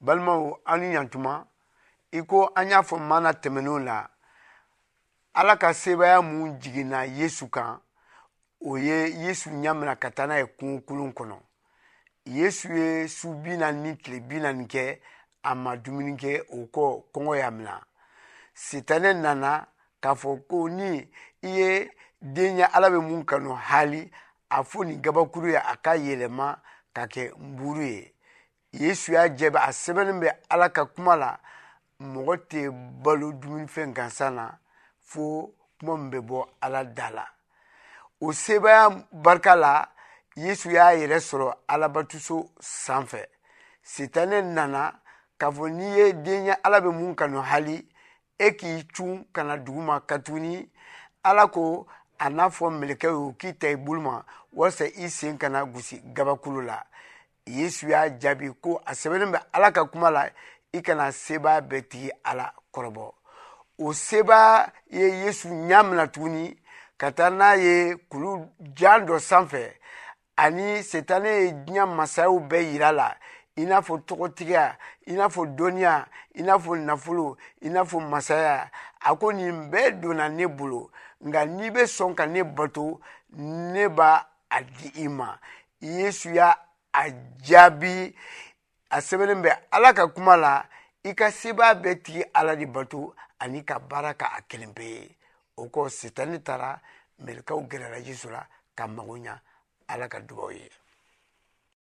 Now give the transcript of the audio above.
balimaw aw ni yantuma i ko an y'a fɔ mana tɛmɛnenw la ala ka sebaaya mun jiginna yesu kan o ye yesu ɲamina ka taa n'a ye kungo kolon kɔnɔ yesu ye su bi naani ni tile bi naani kɛ a ma dumuni kɛ o kɔ kɔngɔ y'a mina sitanɛ nana k'a fɔ ko ni i ye den ɲɛ ala bɛ mun kanu hali a fo nin gabakuru ye a ka yɛlɛma ka kɛ nburu ye yesu y'a jaabi a sɛbɛnnen bɛ ala ka kuma la mɔgɔ tɛ balo dumunifɛn gansan na fo kuma min bɛ bɔ ala da la o sebaaya barika la yesu y'a yɛrɛ sɔrɔ alabatuso sanfɛ sitanɛ nana k'a fɔ n'i ye denkɛ ala bɛ mun kanu hali e k'i cun ka na duguma katuguni ala ko a n'a fɔ mɛlɛkɛ y'o k'i ta i bolo ma walasa i sen kana gosi gabakolo la yesu y'a jaabi ko a sɛbɛnnen bɛ ala ka kuma la i kana sebaa bɛɛ tigi ala kɔrɔbɔ o sebaa ye yesu ɲa mina tuguni ka taa n'a ye kulu jan dɔ sanfɛ ani setane ye diɲɛ masayaw bɛɛ yira la i n'a fɔ tɔgɔtigiya i n'a fɔ dɔnniya i n'a fɔ nafolo i n'a fɔ masaya a ko nin bɛɛ donna ne bolo nka n'i bɛ sɔn ka ne bato ne b'a a di i ma yesu y'a a jaabi a sɛbɛnnen bɛ ala ka kuma la i ka sebaa bɛɛ tigi ala de bato ani ka baara ka a kelen bɛɛ ye o kɔ sitani taara mɛlikaw gɛrɛla jesu la ka mago ɲa ala ka dubaw ye